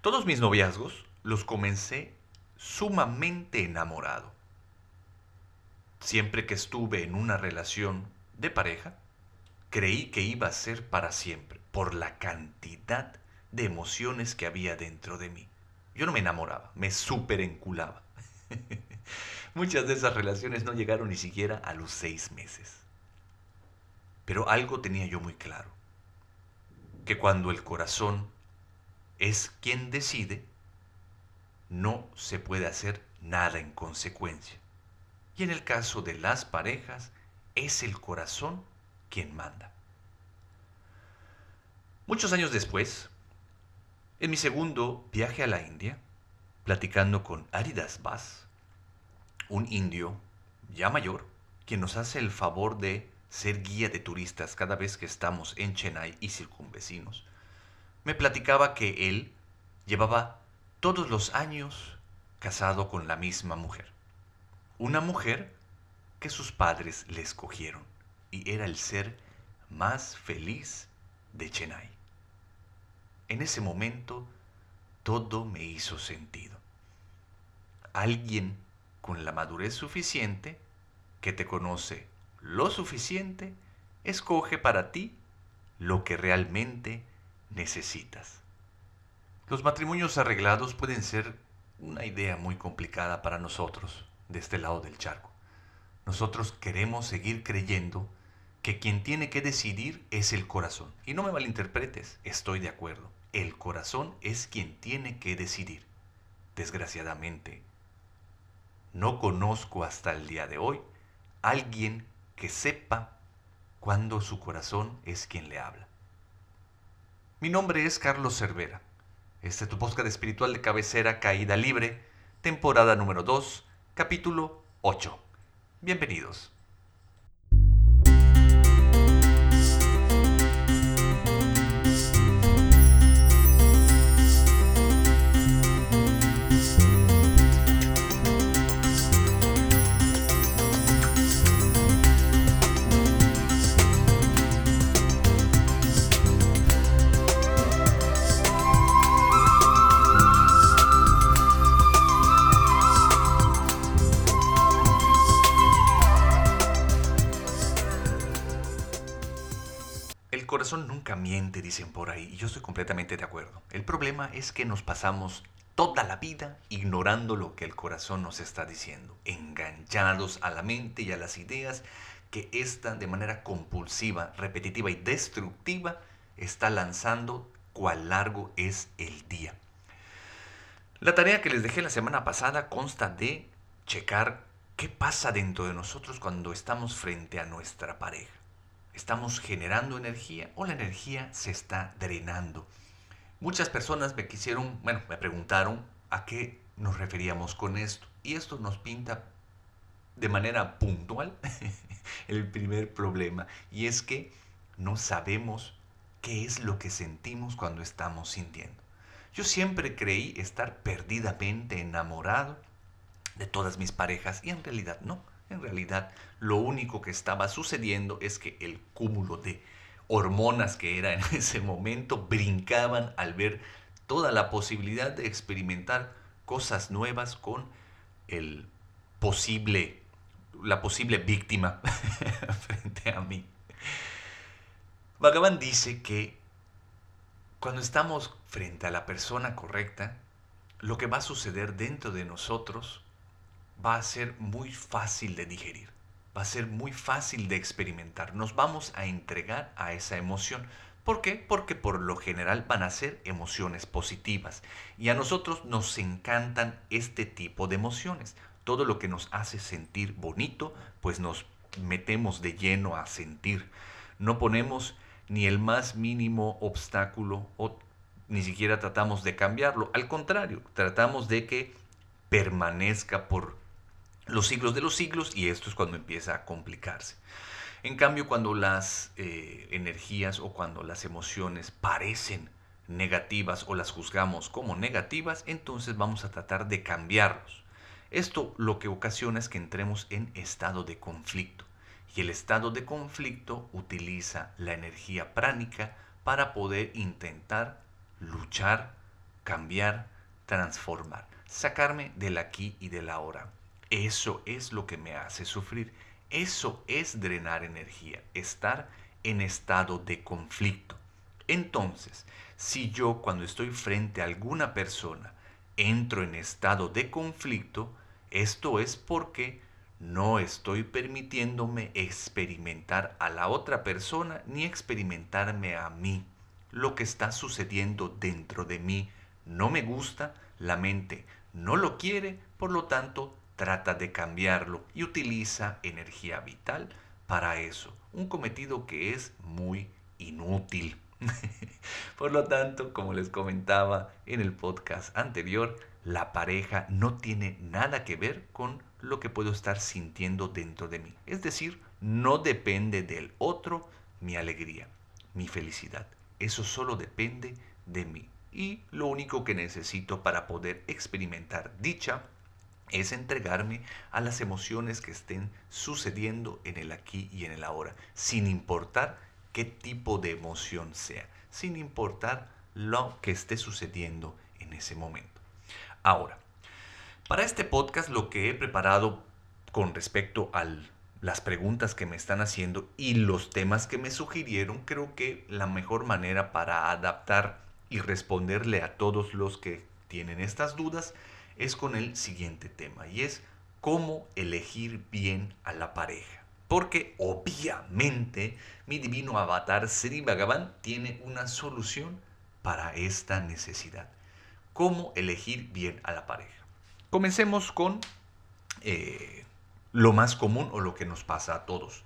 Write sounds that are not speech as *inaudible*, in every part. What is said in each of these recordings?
Todos mis noviazgos los comencé sumamente enamorado. Siempre que estuve en una relación de pareja, creí que iba a ser para siempre, por la cantidad de emociones que había dentro de mí. Yo no me enamoraba, me súper enculaba. *laughs* Muchas de esas relaciones no llegaron ni siquiera a los seis meses. Pero algo tenía yo muy claro, que cuando el corazón es quien decide, no se puede hacer nada en consecuencia. Y en el caso de las parejas, es el corazón quien manda. Muchos años después, en mi segundo viaje a la India, platicando con Aridas Bas, un indio ya mayor, quien nos hace el favor de ser guía de turistas cada vez que estamos en Chennai y circunvecinos, me platicaba que él llevaba todos los años casado con la misma mujer. Una mujer que sus padres le escogieron y era el ser más feliz de Chennai. En ese momento todo me hizo sentido. Alguien con la madurez suficiente, que te conoce lo suficiente, escoge para ti lo que realmente necesitas. Los matrimonios arreglados pueden ser una idea muy complicada para nosotros de este lado del charco. Nosotros queremos seguir creyendo que quien tiene que decidir es el corazón. Y no me malinterpretes, estoy de acuerdo. El corazón es quien tiene que decidir. Desgraciadamente, no conozco hasta el día de hoy alguien que sepa cuándo su corazón es quien le habla. Mi nombre es Carlos Cervera. Este es tu podcast espiritual de cabecera Caída Libre, temporada número 2, capítulo 8. Bienvenidos. Corazón nunca miente, dicen por ahí, y yo estoy completamente de acuerdo. El problema es que nos pasamos toda la vida ignorando lo que el corazón nos está diciendo, enganchados a la mente y a las ideas que ésta de manera compulsiva, repetitiva y destructiva está lanzando cuál largo es el día. La tarea que les dejé la semana pasada consta de checar qué pasa dentro de nosotros cuando estamos frente a nuestra pareja. ¿Estamos generando energía o la energía se está drenando? Muchas personas me quisieron, bueno, me preguntaron a qué nos referíamos con esto. Y esto nos pinta de manera puntual *laughs* el primer problema. Y es que no sabemos qué es lo que sentimos cuando estamos sintiendo. Yo siempre creí estar perdidamente enamorado de todas mis parejas y en realidad no. En realidad, lo único que estaba sucediendo es que el cúmulo de hormonas que era en *laughs* ese momento brincaban al ver toda la posibilidad de experimentar cosas nuevas con el posible, la posible víctima *laughs* frente a mí. Bhagavan dice que cuando estamos frente a la persona correcta, lo que va a suceder dentro de nosotros va a ser muy fácil de digerir, va a ser muy fácil de experimentar. Nos vamos a entregar a esa emoción. ¿Por qué? Porque por lo general van a ser emociones positivas. Y a nosotros nos encantan este tipo de emociones. Todo lo que nos hace sentir bonito, pues nos metemos de lleno a sentir. No ponemos ni el más mínimo obstáculo o ni siquiera tratamos de cambiarlo. Al contrario, tratamos de que permanezca por los siglos de los siglos y esto es cuando empieza a complicarse. En cambio, cuando las eh, energías o cuando las emociones parecen negativas o las juzgamos como negativas, entonces vamos a tratar de cambiarlos. Esto lo que ocasiona es que entremos en estado de conflicto. Y el estado de conflicto utiliza la energía pránica para poder intentar luchar, cambiar, transformar, sacarme del aquí y del ahora. Eso es lo que me hace sufrir. Eso es drenar energía, estar en estado de conflicto. Entonces, si yo cuando estoy frente a alguna persona entro en estado de conflicto, esto es porque no estoy permitiéndome experimentar a la otra persona ni experimentarme a mí. Lo que está sucediendo dentro de mí no me gusta, la mente no lo quiere, por lo tanto trata de cambiarlo y utiliza energía vital para eso. Un cometido que es muy inútil. *laughs* Por lo tanto, como les comentaba en el podcast anterior, la pareja no tiene nada que ver con lo que puedo estar sintiendo dentro de mí. Es decir, no depende del otro mi alegría, mi felicidad. Eso solo depende de mí. Y lo único que necesito para poder experimentar dicha es entregarme a las emociones que estén sucediendo en el aquí y en el ahora, sin importar qué tipo de emoción sea, sin importar lo que esté sucediendo en ese momento. Ahora, para este podcast lo que he preparado con respecto a las preguntas que me están haciendo y los temas que me sugirieron, creo que la mejor manera para adaptar y responderle a todos los que tienen estas dudas es con el siguiente tema y es cómo elegir bien a la pareja. Porque obviamente mi divino avatar Sri Bhagavan tiene una solución para esta necesidad. ¿Cómo elegir bien a la pareja? Comencemos con eh, lo más común o lo que nos pasa a todos.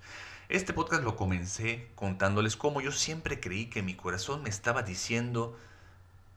Este podcast lo comencé contándoles cómo yo siempre creí que mi corazón me estaba diciendo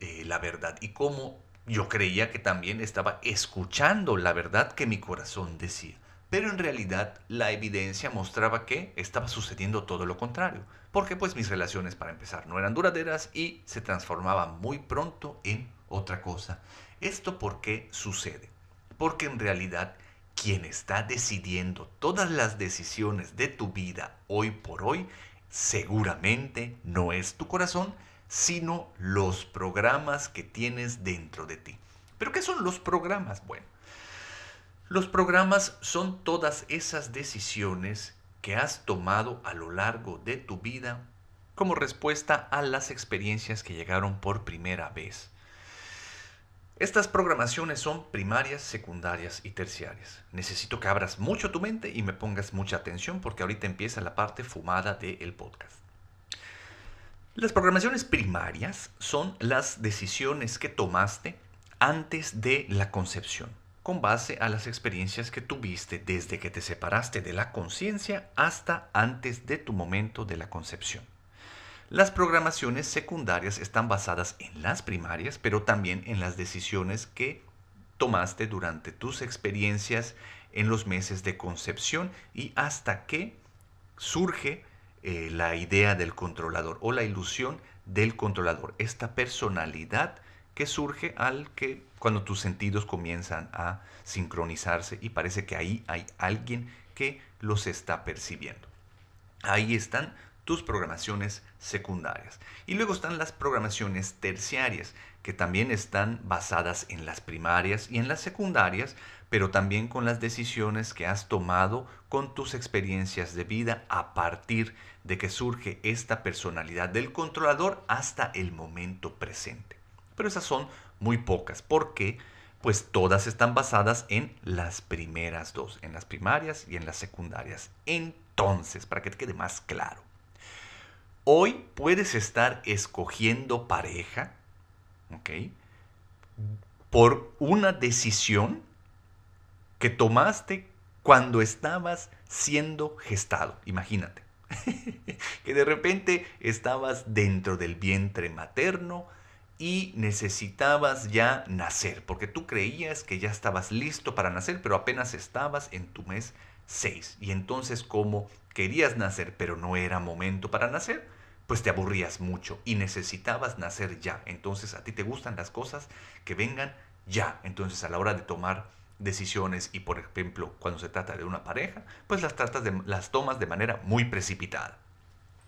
eh, la verdad y cómo yo creía que también estaba escuchando la verdad que mi corazón decía. Pero en realidad la evidencia mostraba que estaba sucediendo todo lo contrario. Porque pues mis relaciones para empezar no eran duraderas y se transformaban muy pronto en otra cosa. ¿Esto por qué sucede? Porque en realidad quien está decidiendo todas las decisiones de tu vida hoy por hoy seguramente no es tu corazón, sino los programas que tienes dentro de ti. ¿Pero qué son los programas? Bueno, los programas son todas esas decisiones que has tomado a lo largo de tu vida como respuesta a las experiencias que llegaron por primera vez. Estas programaciones son primarias, secundarias y terciarias. Necesito que abras mucho tu mente y me pongas mucha atención porque ahorita empieza la parte fumada del podcast. Las programaciones primarias son las decisiones que tomaste antes de la concepción, con base a las experiencias que tuviste desde que te separaste de la conciencia hasta antes de tu momento de la concepción. Las programaciones secundarias están basadas en las primarias, pero también en las decisiones que tomaste durante tus experiencias en los meses de concepción y hasta que surge eh, la idea del controlador o la ilusión del controlador, esta personalidad que surge al que cuando tus sentidos comienzan a sincronizarse y parece que ahí hay alguien que los está percibiendo. Ahí están tus programaciones secundarias. Y luego están las programaciones terciarias, que también están basadas en las primarias y en las secundarias, pero también con las decisiones que has tomado con tus experiencias de vida a partir de que surge esta personalidad del controlador hasta el momento presente. Pero esas son muy pocas, porque pues todas están basadas en las primeras dos, en las primarias y en las secundarias. Entonces, para que te quede más claro, hoy puedes estar escogiendo pareja, ¿ok? Por una decisión que tomaste cuando estabas siendo gestado. Imagínate. *laughs* que de repente estabas dentro del vientre materno y necesitabas ya nacer, porque tú creías que ya estabas listo para nacer, pero apenas estabas en tu mes 6. Y entonces como querías nacer, pero no era momento para nacer, pues te aburrías mucho y necesitabas nacer ya. Entonces a ti te gustan las cosas que vengan ya. Entonces a la hora de tomar decisiones y por ejemplo cuando se trata de una pareja, pues las, tomas de manera muy precipitada.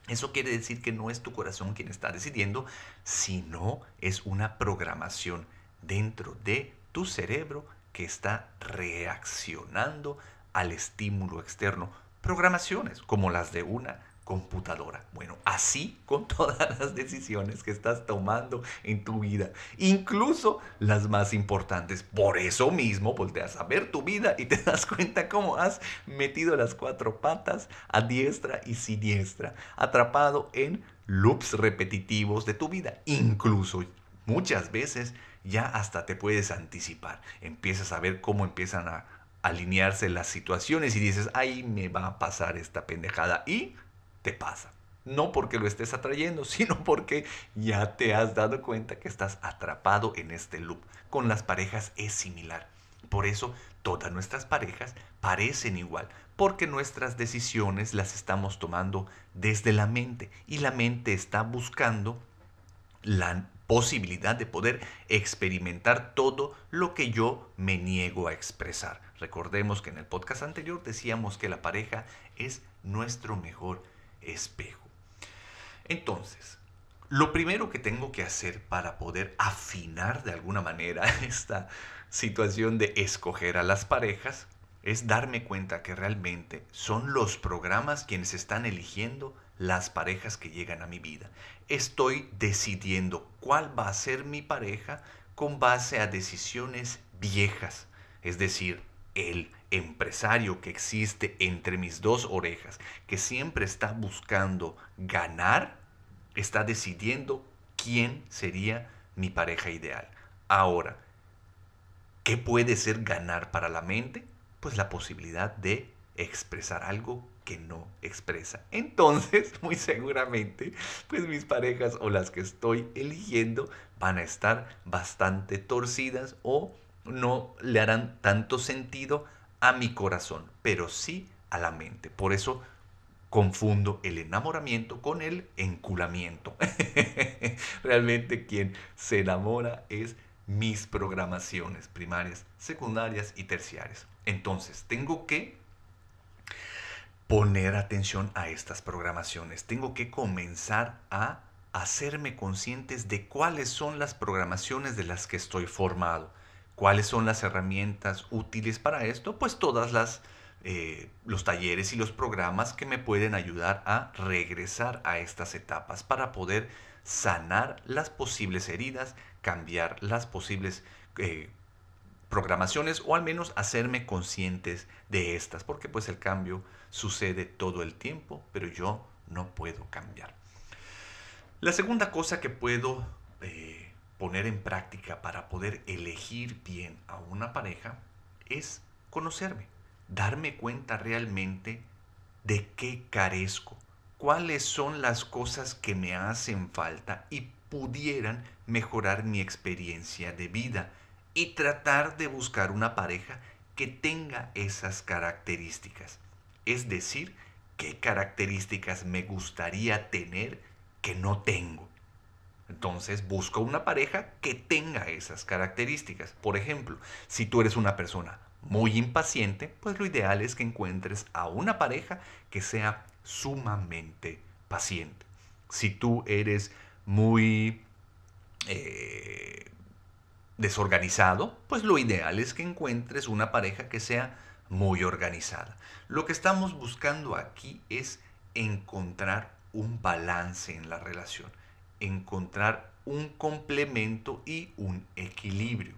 Eso quiere decir que no es tu corazón quien está decidiendo, sino es una programación dentro de tu cerebro que está reaccionando al estímulo externo. Programaciones como las de una computadora. Bueno, así con *laughs* todas las decisiones que estás tomando en tu vida, incluso las más importantes. Por eso mismo volteas a ver tu vida y te *laughs* das cuenta cómo has metido las cuatro patas a diestra y siniestra, atrapado en loops repetitivos de tu vida. Incluso muchas veces ya hasta te puedes anticipar. Empiezas a ver cómo empiezan a alinearse las situaciones y dices, ahí me va a pasar esta pendejada. Y te pasa. No porque lo estés atrayendo, *laughs* sino porque ya te has dado cuenta que estás atrapado en este loop. Con las parejas es similar. Por eso todas nuestras parejas parecen igual, porque nuestras decisiones las estamos tomando desde la mente y la mente está buscando la posibilidad de poder experimentar todo lo que yo me niego a expresar. Recordemos que en el podcast anterior decíamos que la pareja es nuestro mejor espejo. Entonces, lo primero que tengo que hacer para poder afinar de alguna manera *laughs* esta situación de escoger a las parejas es darme cuenta que realmente son los programas quienes están eligiendo las parejas que llegan a mi vida. Estoy decidiendo cuál va a ser mi pareja con base a decisiones viejas, es decir, el empresario que existe entre mis dos orejas, que siempre está buscando ganar, está decidiendo quién sería mi pareja ideal. Ahora, ¿qué puede ser ganar para la mente? Pues la posibilidad de expresar algo que no expresa. Entonces, *laughs* muy seguramente, pues mis parejas o las que estoy eligiendo van a estar bastante torcidas o no le harán tanto sentido a mi corazón, pero sí a la mente. Por eso confundo el enamoramiento con el enculamiento. *laughs* Realmente quien se enamora es mis programaciones primarias, secundarias y terciarias. Entonces, tengo que poner atención a estas programaciones. Tengo que comenzar a hacerme conscientes de cuáles son las programaciones de las que estoy formado. ¿Cuáles son las herramientas útiles para esto? Pues todas las eh, los talleres y los programas que me pueden ayudar a regresar a estas etapas para poder sanar las posibles heridas, cambiar las posibles eh, programaciones o al menos hacerme conscientes de estas, porque pues el cambio sucede todo el tiempo, pero yo no puedo cambiar. La segunda cosa que puedo eh, poner en práctica para poder elegir bien a una pareja es conocerme, darme cuenta realmente de qué carezco, cuáles son las cosas que me hacen falta y pudieran mejorar mi experiencia de vida y tratar de buscar una pareja que tenga esas características. Es decir, qué características me gustaría tener que no tengo. Entonces busco una pareja que tenga esas características. Por ejemplo, si tú eres una persona muy impaciente, pues lo ideal es que encuentres a una pareja que sea sumamente paciente. Si tú eres muy eh, desorganizado, pues lo ideal es que encuentres una pareja que sea muy organizada. Lo que estamos buscando aquí es encontrar un balance en la relación encontrar un complemento y un equilibrio.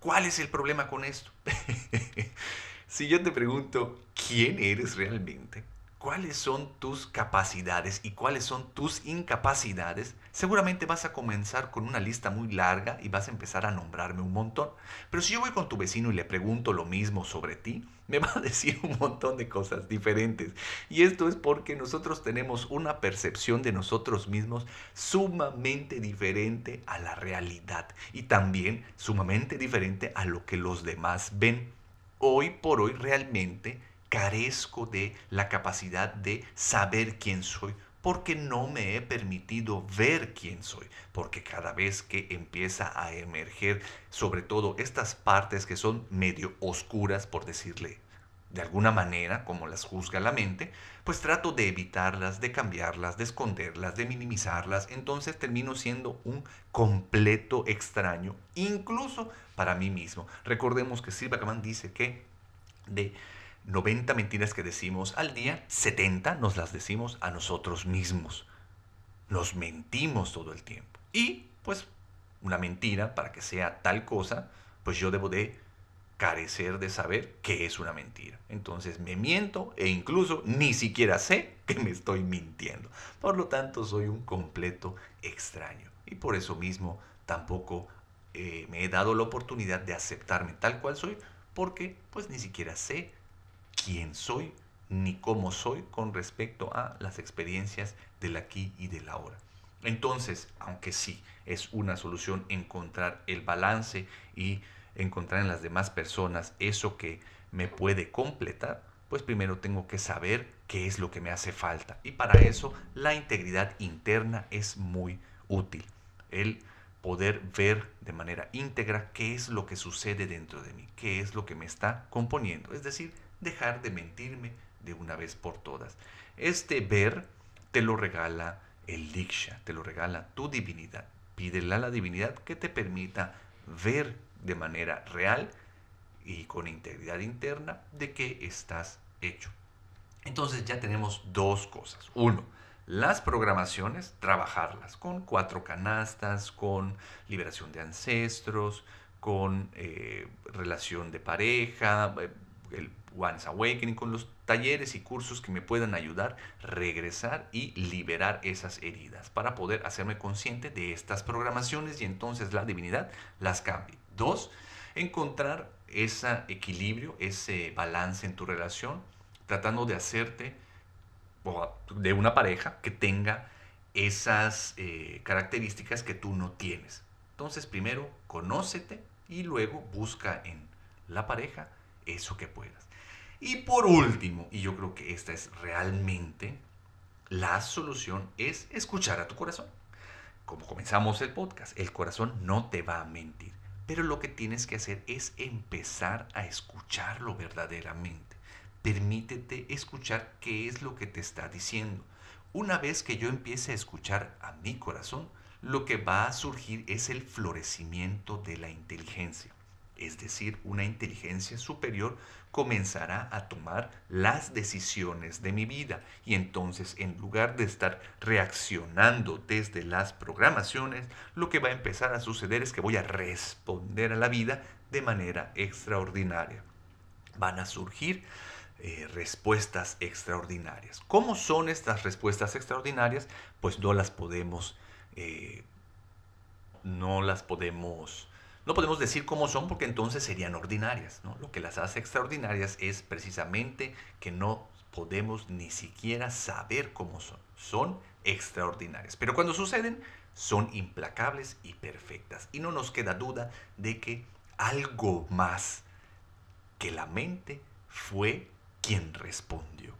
¿Cuál es el problema con esto? *laughs* si yo te pregunto, ¿quién eres realmente? Cuáles son tus capacidades y cuáles son tus incapacidades, seguramente vas a comenzar con una lista muy larga y vas a empezar a nombrarme un montón. Pero si yo voy con tu vecino y le pregunto lo mismo sobre ti, me va a *laughs* decir un montón de cosas diferentes. Y esto es porque nosotros tenemos una percepción de nosotros mismos sumamente diferente a la realidad y también sumamente diferente a lo que los demás ven. Hoy por hoy realmente carezco de la capacidad de saber quién soy porque no me he permitido ver quién soy, porque cada vez que empieza a emerger sobre todo estas partes que son medio oscuras, por decirle de alguna manera, como las juzga la mente, pues trato de evitarlas, de cambiarlas, de esconderlas, de minimizarlas. Entonces termino siendo un completo extraño, incluso para mí mismo. Recordemos que Silva Kaman dice que de 90 mentiras que decimos al día, 70 nos las decimos a nosotros mismos. Nos mentimos todo el tiempo. Y pues una mentira, para que sea tal cosa, pues yo debo de carecer de saber qué es una mentira. Entonces me miento e incluso ni siquiera sé que me estoy mintiendo. Por lo tanto, soy un completo extraño. Y por eso mismo tampoco eh, me he dado la oportunidad de aceptarme tal cual soy, porque pues ni siquiera sé quién soy ni cómo soy con respecto a las experiencias del aquí y del ahora. Entonces, aunque sí es una solución encontrar el balance y encontrar en las demás personas eso que me puede completar, pues primero tengo que saber qué es lo que me hace falta. Y para eso la integridad interna es muy útil. El poder ver de manera íntegra qué es lo que sucede dentro de mí, qué es lo que me está componiendo. Es decir, dejar de mentirme de una vez por todas. Este ver te lo regala el Diksha, te lo regala tu divinidad. Pídele a la divinidad que te permita ver de manera real y con integridad interna de qué estás hecho. Entonces ya tenemos dos cosas. Uno, las programaciones, trabajarlas con cuatro canastas, con liberación de ancestros, con eh, relación de pareja, eh, el One's Awakening, con los talleres y cursos que me puedan ayudar a regresar y liberar esas heridas para poder hacerme consciente de estas programaciones y entonces la divinidad las cambie. Dos, encontrar ese equilibrio, ese balance en tu relación, tratando de hacerte de una pareja que tenga esas eh, características que tú no tienes. Entonces, primero, conócete y luego busca en la pareja eso que puedas. Y por último, y yo creo que esta es realmente la solución, es escuchar a tu corazón. Como comenzamos el podcast, el corazón no te va a mentir, pero lo que tienes que hacer es empezar a escucharlo verdaderamente. Permítete escuchar qué es lo que te está diciendo. Una vez que yo empiece a escuchar a mi corazón, lo que va a surgir es el florecimiento de la inteligencia es decir, una inteligencia superior, comenzará a tomar las decisiones de mi vida. Y entonces, en lugar de estar reaccionando desde las programaciones, lo que va a empezar a suceder es que voy a responder a la vida de manera extraordinaria. Van a surgir eh, respuestas extraordinarias. ¿Cómo son estas respuestas extraordinarias? Pues no las podemos, eh, no las podemos no podemos decir cómo son porque entonces serían ordinarias. Lo que las hace extraordinarias es precisamente que no podemos ni siquiera saber cómo son. Son extraordinarias. Pero cuando suceden, son implacables y perfectas. Y no nos queda duda de que algo más que la mente fue quien respondió.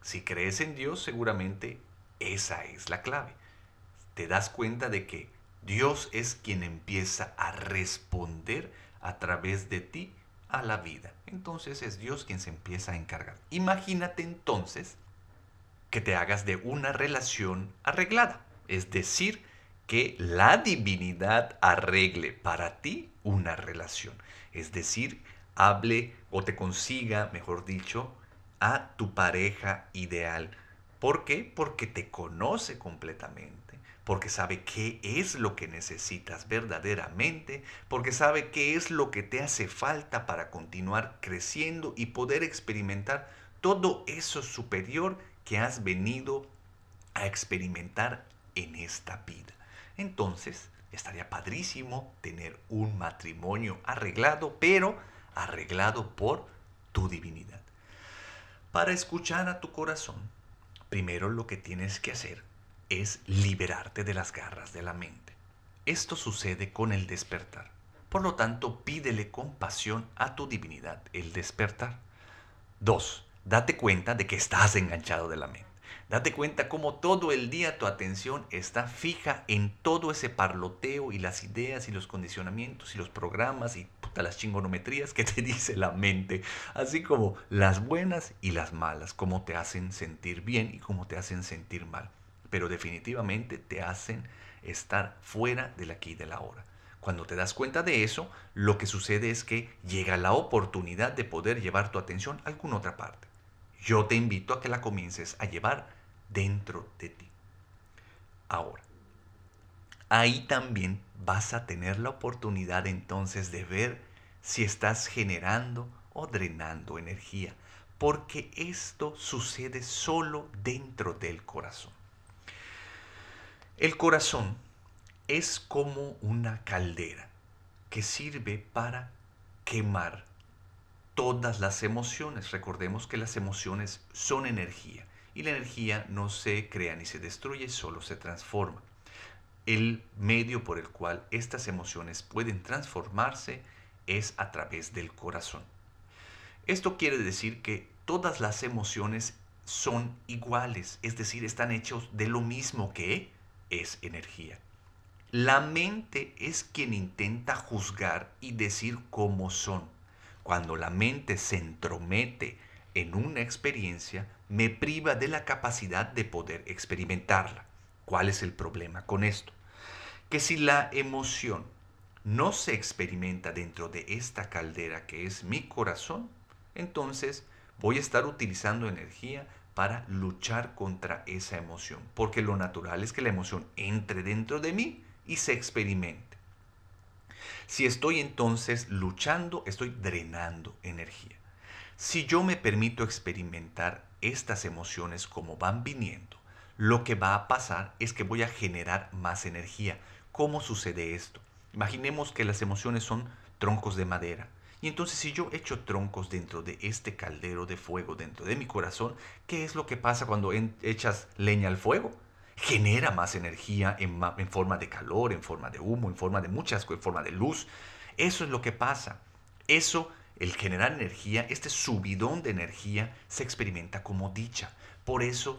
Si crees en Dios, seguramente esa es la clave. Te das cuenta de que Dios es quien empieza a responder a través de ti a la vida. Entonces es Dios quien se empieza a encargar. Imagínate entonces que te hagas de una relación arreglada. Es decir, que la divinidad arregle para ti una relación. Es decir, hable o te consiga, mejor dicho, a tu pareja ideal. ¿Por qué? Porque te conoce completamente porque sabe qué es lo que necesitas verdaderamente, porque sabe qué es lo que te hace falta para continuar creciendo y poder experimentar todo eso superior que has venido a experimentar en esta vida. Entonces, estaría padrísimo tener un matrimonio arreglado, pero arreglado por tu divinidad. Para escuchar a tu corazón, primero lo que tienes que hacer es liberarte de las garras de la mente. Esto sucede con el despertar. Por lo tanto, pídele compasión a tu divinidad, el despertar. 2. Date cuenta de que estás enganchado de la mente. Date cuenta cómo todo el día tu atención está fija en todo ese parloteo y las ideas y los condicionamientos y los programas y las chingonometrías que te *laughs* dice la mente, así como las buenas y las malas, cómo te hacen sentir bien y cómo te hacen sentir mal. Pero definitivamente te hacen estar fuera del aquí y de la hora. Cuando te das cuenta de eso, lo que sucede es que llega la oportunidad de poder llevar tu atención a alguna otra parte yo te invito a que la comiences a llevar dentro de ti. Ahora, ahí también vas a tener la oportunidad entonces de ver si estás generando o drenando energía, porque esto sucede solo dentro del corazón. El corazón es como una caldera que sirve para quemar todas las emociones. Recordemos que las emociones son energía y la energía no se crea ni se destruye, solo se transforma. El medio por el cual estas emociones pueden transformarse es a través del corazón. Esto quiere decir que todas las emociones son iguales, es decir, están hechos de lo mismo que es energía. La mente es quien intenta juzgar y decir cómo son cuando la mente se entromete en una experiencia, me priva de la capacidad de poder experimentarla. ¿Cuál es el problema con esto? Que si la emoción no se experimenta dentro de esta caldera que es mi corazón, entonces voy a estar utilizando energía para luchar contra esa emoción, porque lo natural es que la emoción entre dentro de mí y se experimente. Si estoy entonces luchando, estoy drenando energía. Si yo me permito experimentar estas emociones como van viniendo, lo que va a pasar es que voy a generar más energía. ¿Cómo sucede esto? Imaginemos que las emociones son troncos de madera. Y entonces si yo echo troncos dentro de este caldero de fuego, dentro de mi corazón, ¿qué es lo que pasa cuando echas leña al fuego? genera más energía en, forma de calor, en forma de humo, en forma de muchas, en forma de luz. Eso es lo que pasa. Eso, el generar energía, este subidón de energía, se experimenta como dicha. Por eso,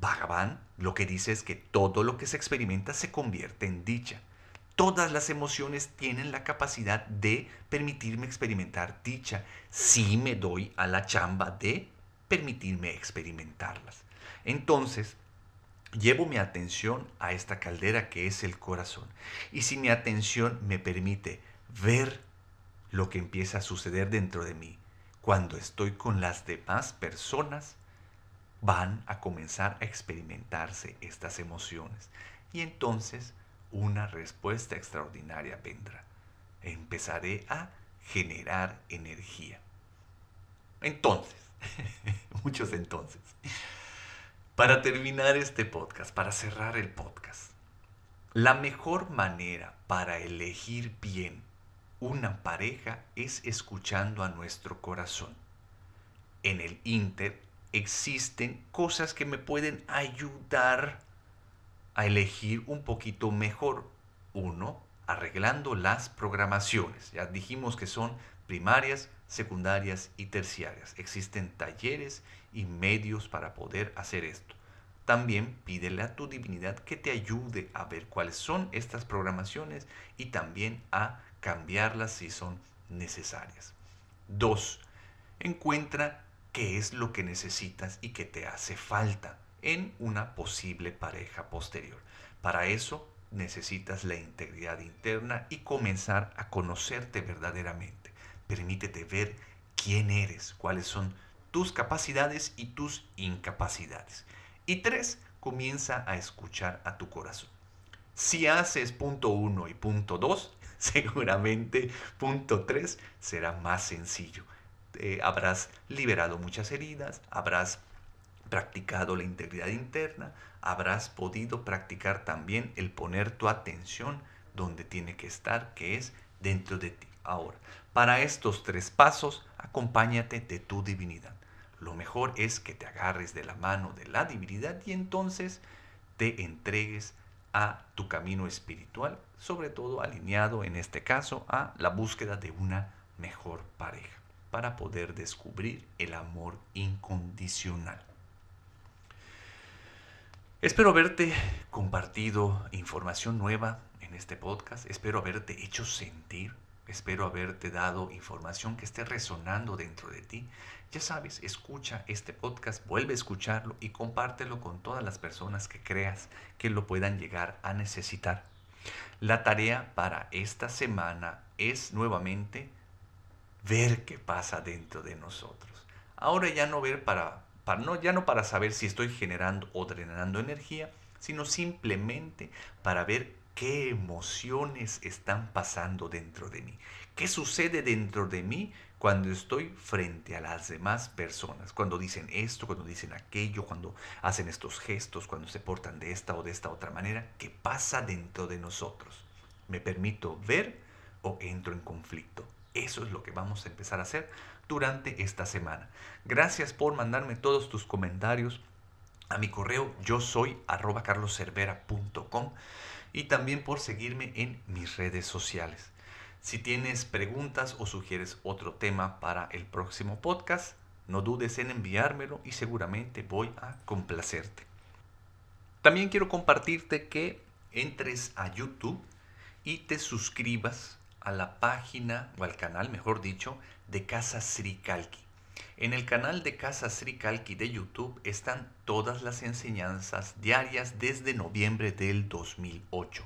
Bhagavan lo que dice es que todo lo que se experimenta se convierte en dicha. Todas las emociones tienen la capacidad de permitirme experimentar dicha si me doy a la chamba de permitirme experimentarlas. Entonces, llevo mi atención a esta caldera que es el corazón. Y si mi atención me permite ver lo que empieza a suceder dentro de mí cuando estoy con las demás personas, van a comenzar a experimentarse estas emociones. Y entonces una respuesta extraordinaria vendrá. Empezaré a generar energía. Entonces, *laughs* muchos entonces. Para terminar este podcast, para cerrar el podcast, la mejor manera para elegir bien una pareja es escuchando a nuestro corazón. En el Inter existen cosas que me pueden ayudar a elegir un poquito mejor. Uno, arreglando las programaciones. Ya dijimos que son primarias, secundarias y terciarias. Existen talleres y medios para poder hacer esto. También pídele a tu divinidad que te ayude a ver cuáles son estas programaciones y también a cambiarlas si son necesarias. Dos, encuentra qué es lo que necesitas y qué te hace falta en una posible pareja posterior. Para eso necesitas la integridad interna y comenzar a conocerte verdaderamente. Permítete ver quién eres, cuáles son tus capacidades y tus incapacidades. Y tres, comienza a escuchar a tu corazón. Si haces punto uno y punto dos, *laughs* seguramente punto tres será más sencillo. habrás liberado muchas heridas, habrás practicado la integridad interna, habrás podido practicar también el poner tu atención donde tiene que estar, que es dentro de ti. Ahora, para estos tres pasos, acompáñate de tu divinidad. Lo mejor es que te agarres de la mano de la divinidad y entonces te entregues a tu camino espiritual, sobre todo alineado en este caso a la búsqueda de una mejor pareja, para poder descubrir el amor incondicional. Espero haberte compartido información nueva en este podcast. Espero haberte hecho sentir. Espero haberte dado información que esté resonando dentro de ti. Ya sabes, escucha este podcast, vuelve a escucharlo y compártelo con todas las personas que creas que lo puedan llegar a necesitar. La tarea para esta semana es nuevamente ver qué pasa dentro de nosotros. Ahora ya no ver para, para no, ya no para saber si estoy generando o drenando energía, sino simplemente para ver qué emociones están pasando dentro de mí. ¿Qué sucede dentro de mí cuando estoy frente a las demás personas? Cuando dicen esto, cuando dicen aquello, cuando hacen estos gestos, cuando se portan de esta o de esta otra manera. ¿Qué pasa dentro de nosotros? ¿Me permito ver o entro en conflicto? Eso es lo que vamos a empezar a hacer durante esta semana. Gracias por mandarme todos tus comentarios a mi correo yo soy arroba carloservera.com y también por seguirme en mis redes sociales. Si tienes preguntas o sugieres otro tema para el próximo podcast, no dudes en enviármelo y seguramente voy a complacerte. También quiero compartirte que entres a YouTube y te suscribas a la página o al canal, mejor dicho, de Casa Sri Kalki. En el canal de Casa Sri Kalki de YouTube están todas las enseñanzas diarias desde noviembre del 2008.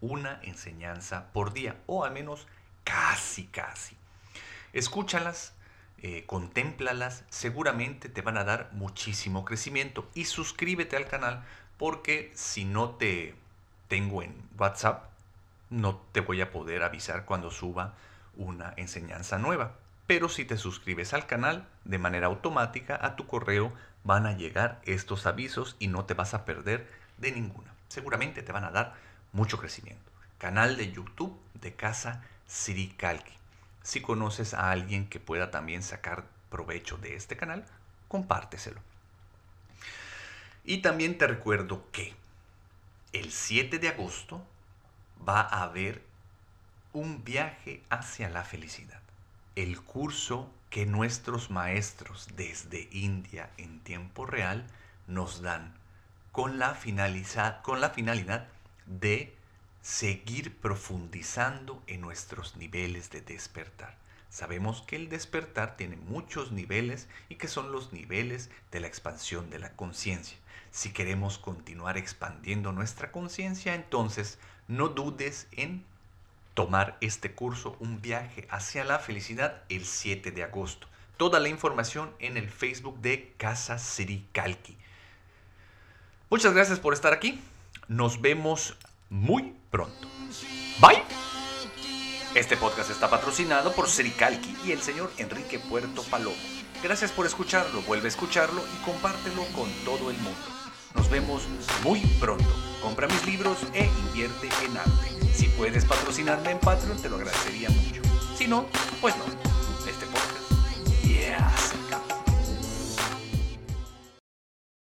Una enseñanza por día, o al menos casi, casi. Escúchalas, eh, contémplalas, seguramente te van a dar muchísimo crecimiento. Y suscríbete al canal porque si no te tengo en WhatsApp, no te voy a poder avisar cuando suba una enseñanza nueva. Pero si te suscribes al canal de manera automática, a tu correo van a llegar estos avisos y no te vas a perder de ninguna. Seguramente te van a dar mucho crecimiento. Canal de YouTube de Casa Sirikalki. Si conoces a alguien que pueda también sacar provecho de este canal, compárteselo. Y también te recuerdo que el 7 de agosto va a haber un viaje hacia la felicidad. El curso que nuestros maestros desde India en tiempo real nos dan con la, con la finalidad de seguir profundizando en nuestros niveles de despertar. Sabemos que el despertar tiene muchos niveles y que son los niveles de la expansión de la conciencia. Si queremos continuar expandiendo nuestra conciencia, entonces no dudes en tomar este curso, un viaje hacia la felicidad, el 7 de agosto. Toda la información en el Facebook de Casa Sri Kalki. Muchas gracias por estar aquí. Nos vemos muy pronto. Bye. Este podcast está patrocinado por Sri y el señor Enrique Puerto Palomo. Gracias por escucharlo, vuelve a escucharlo y compártelo con todo el mundo. Nos vemos muy pronto. Compra mis libros e invierte en arte. Si puedes patrocinarme en Patreon, te lo agradecería mucho. Si no, pues no.